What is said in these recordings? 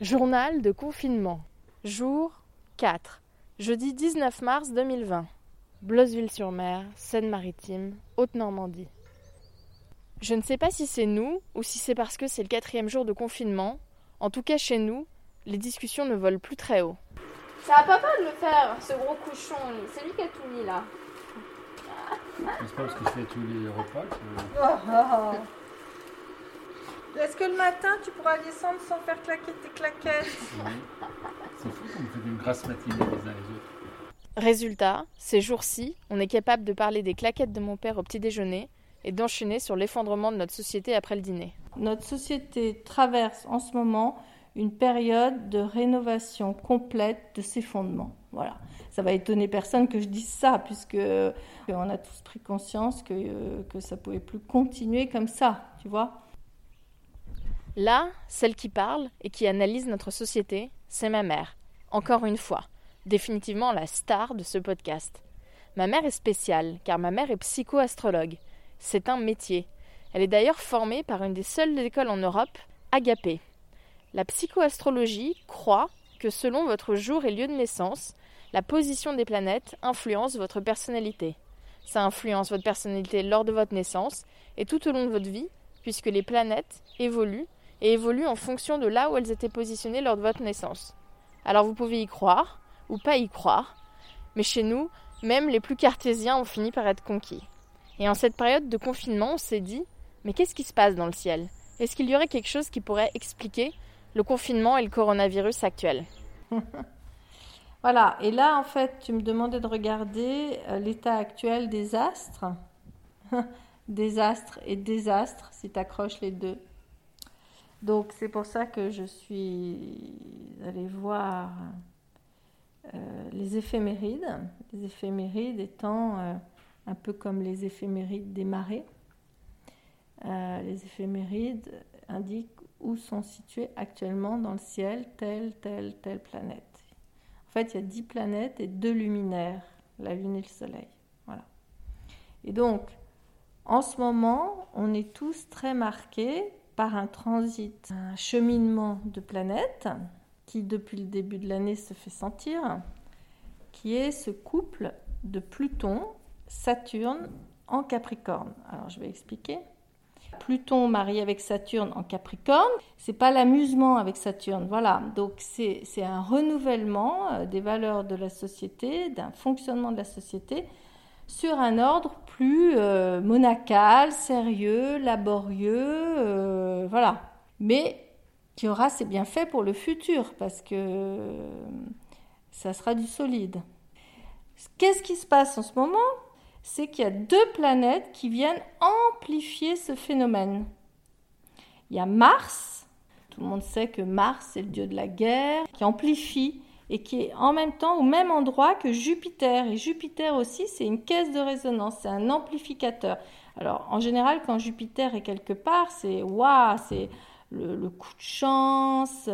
Journal de confinement. Jour 4. Jeudi 19 mars 2020. Blosseville-sur-Mer, Seine-Maritime, Haute-Normandie. Je ne sais pas si c'est nous ou si c'est parce que c'est le quatrième jour de confinement. En tout cas, chez nous, les discussions ne volent plus très haut. Ça va papa de le faire, ce gros couchon. C'est lui qui a tout mis là. C'est pas parce que je fais tous les repas que... Est-ce que le matin, tu pourras descendre sans faire claquer tes claquettes Oui. C'est fou qu'on fait une grasse matinée les uns les autres. Résultat, ces jours-ci, on est capable de parler des claquettes de mon père au petit déjeuner et d'enchaîner sur l'effondrement de notre société après le dîner. Notre société traverse en ce moment une période de rénovation complète de ses fondements. Voilà. Ça va étonner personne que je dise ça, puisque euh, on a tous pris conscience que, euh, que ça pouvait plus continuer comme ça, tu vois. Là, celle qui parle et qui analyse notre société, c'est ma mère. Encore une fois, définitivement la star de ce podcast. Ma mère est spéciale, car ma mère est psychoastrologue. C'est un métier. Elle est d'ailleurs formée par une des seules écoles en Europe, Agapé. La psychoastrologie croit que selon votre jour et lieu de naissance, la position des planètes influence votre personnalité. Ça influence votre personnalité lors de votre naissance et tout au long de votre vie, puisque les planètes évoluent et évoluent en fonction de là où elles étaient positionnées lors de votre naissance. Alors vous pouvez y croire ou pas y croire, mais chez nous, même les plus cartésiens ont fini par être conquis. Et en cette période de confinement, on s'est dit mais qu'est-ce qui se passe dans le ciel? Est-ce qu'il y aurait quelque chose qui pourrait expliquer le confinement et le coronavirus actuel? Voilà, et là en fait, tu me demandais de regarder euh, l'état actuel des astres. désastre et désastre, si tu accroches les deux. Donc c'est pour ça que je suis allée voir euh, les éphémérides, les éphémérides étant euh, un peu comme les éphémérides des marées. Euh, les éphémérides indiquent où sont situées actuellement dans le ciel telle, telle, telle planète. En fait, il y a dix planètes et deux luminaires, la Lune et le Soleil. Voilà. Et donc, en ce moment, on est tous très marqués par un transit, un cheminement de planètes qui, depuis le début de l'année, se fait sentir, qui est ce couple de Pluton, Saturne en Capricorne. Alors, je vais expliquer. Pluton marié avec Saturne en Capricorne, c'est pas l'amusement avec Saturne, voilà. Donc c'est un renouvellement euh, des valeurs de la société, d'un fonctionnement de la société sur un ordre plus euh, monacal, sérieux, laborieux, euh, voilà. Mais qui aura ses bienfaits pour le futur, parce que euh, ça sera du solide. Qu'est-ce qui se passe en ce moment? C'est qu'il y a deux planètes qui viennent amplifier ce phénomène. Il y a Mars, tout le monde sait que Mars est le dieu de la guerre, qui amplifie et qui est en même temps au même endroit que Jupiter. Et Jupiter aussi, c'est une caisse de résonance, c'est un amplificateur. Alors, en général, quand Jupiter est quelque part, c'est waouh, c'est le, coup de chance,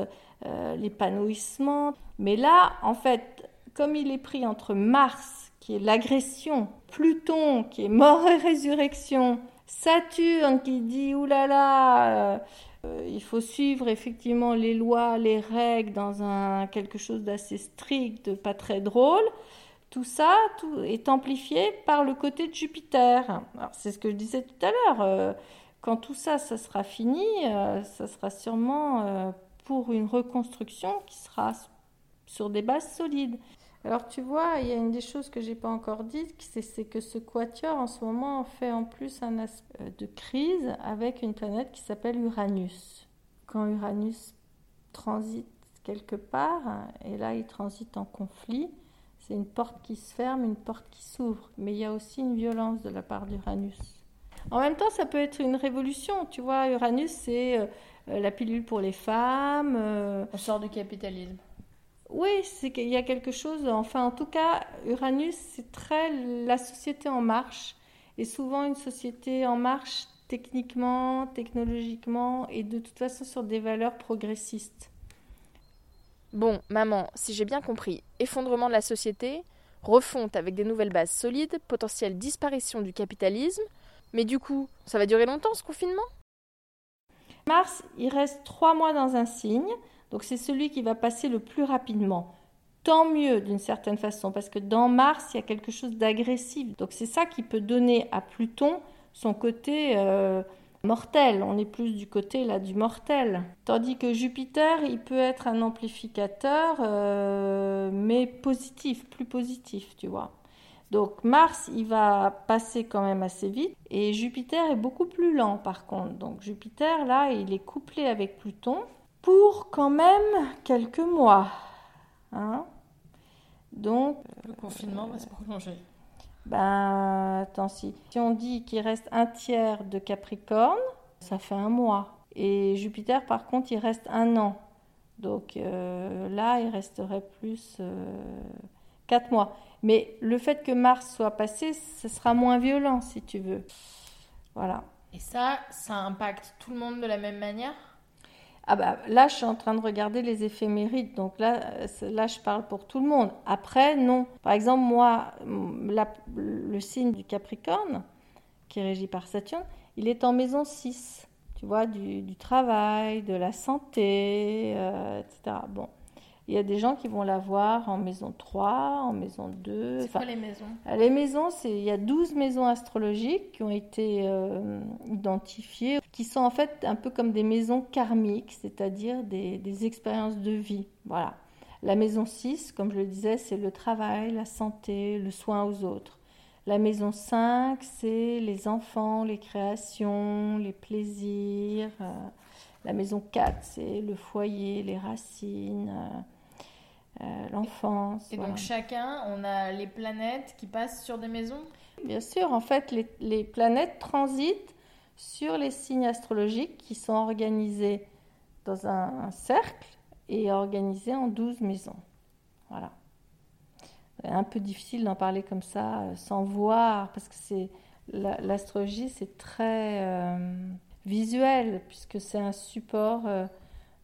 euh, l'épanouissement. Mais là, en fait, comme il est pris entre Mars, qui est l'agression, Pluton, qui est mort et résurrection, Saturne, qui dit oulala, euh, il faut suivre effectivement les lois, les règles dans un quelque chose d'assez strict, pas très drôle. Tout ça est amplifié par le côté de Jupiter. C'est ce que je disais tout à l'heure. Euh, quand tout ça, ça sera fini, euh, ça sera sûrement pour une reconstruction qui sera sur des bases solides. Alors tu vois, il y a une des choses que j'ai pas encore dites, c'est que ce quatuor en ce moment fait en plus un aspect euh, de crise avec une planète qui s'appelle Uranus. Quand Uranus transite quelque part, et là il transite en conflit, c'est une porte qui se ferme, une porte qui s'ouvre. Mais il y a aussi une violence de la part d'Uranus. En même temps, ça peut être une révolution. Tu vois, Uranus, c'est euh, la pilule pour les femmes. Euh, On sort du capitalisme. Oui, c'est qu'il y a quelque chose. Enfin, en tout cas, Uranus, c'est très la société en marche. Et souvent une société en marche techniquement, technologiquement et de toute façon sur des valeurs progressistes. Bon, maman, si j'ai bien compris, effondrement de la société, refonte avec des nouvelles bases solides, potentielle disparition du capitalisme. Mais du coup, ça va durer longtemps ce confinement? Mars, il reste trois mois dans un signe. Donc c'est celui qui va passer le plus rapidement. Tant mieux d'une certaine façon, parce que dans Mars, il y a quelque chose d'agressif. Donc c'est ça qui peut donner à Pluton son côté euh, mortel. On est plus du côté là du mortel. Tandis que Jupiter, il peut être un amplificateur, euh, mais positif, plus positif, tu vois. Donc Mars, il va passer quand même assez vite et Jupiter est beaucoup plus lent par contre. Donc Jupiter, là, il est couplé avec Pluton pour quand même quelques mois. Hein Donc... Le confinement va se prolonger. Ben, attends, si, si on dit qu'il reste un tiers de Capricorne, ça fait un mois. Et Jupiter, par contre, il reste un an. Donc euh, là, il resterait plus euh, quatre mois. Mais le fait que Mars soit passé, ce sera moins violent, si tu veux. Voilà. Et ça, ça impacte tout le monde de la même manière? Ah bah là, je suis en train de regarder les éphémérides, donc là, là, je parle pour tout le monde. Après, non. Par exemple, moi, le signe du Capricorne, qui est régi par Saturne, il est en maison 6, tu vois, du, travail, de la santé, euh, etc. Bon. Il y a des gens qui vont la voir en maison 3, en maison 2. C'est quoi les maisons? euh, Les maisons, c'est, il y a 12 maisons astrologiques qui ont été euh, identifiées, qui sont en fait un peu comme des maisons karmiques, c'est-à-dire des, des expériences de vie. Voilà. La maison 6, comme je le disais, c'est le travail, la santé, le soin aux autres. La maison 5, c'est les enfants, les créations, les plaisirs. Euh, la maison 4, c'est le foyer, les racines. Euh, l'enfance. Et donc chacun, on a les planètes qui passent sur des maisons? Bien sûr, en fait, les, planètes transitent sur les signes astrologiques qui sont organisés dans un, cercle et organisés en 12 maisons. Voilà. C'est un peu difficile d'en parler comme ça euh, sans voir, parce que c'est l'astrologie, c'est très euh, visuel, puisque c'est un support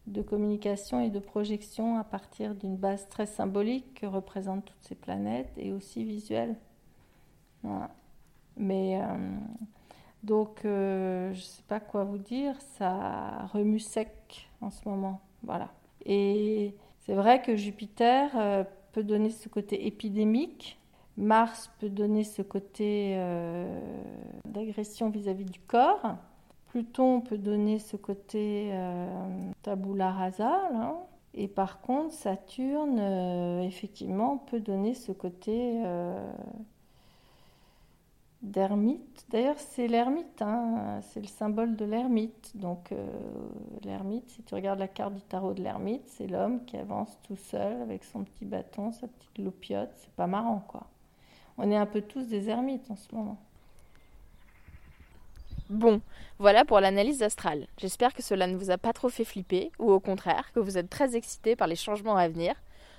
de communication et de projection à partir d'une base très symbolique que représentent toutes ces planètes et aussi visuelle. Mais euh, donc, euh, je ne sais pas quoi vous dire, ça remue sec en ce moment. Voilà. Et c'est vrai que Jupiter euh, peut donner ce côté épidémique, Mars peut donner ce côté d'agression vis-à-vis du corps. Pluton peut donner ce côté euh, rasa, et par contre Saturne, euh, effectivement, peut donner ce côté euh, d'ermite. D'ailleurs, c'est l'ermite, hein, c'est le symbole de l'ermite. Donc, l'ermite, si tu regardes la carte du tarot de l'ermite, c'est l'homme qui avance tout seul avec son petit bâton, sa petite loupiote. C'est pas marrant, quoi. On est un peu tous des ermites en ce moment. Bon, voilà pour l'analyse astrale. J'espère que cela ne vous a pas trop fait flipper, ou au contraire, que vous êtes très excité par les changements à venir.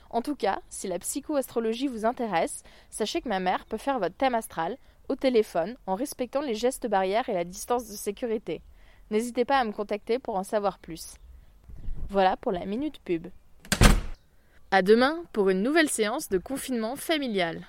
En tout cas, si la psychoastrologie vous intéresse, sachez que ma mère peut faire votre thème astral au téléphone en respectant les gestes barrières et la distance de sécurité. N'hésitez pas à me contacter pour en savoir plus. Voilà pour la minute pub. À demain pour une nouvelle séance de confinement familial.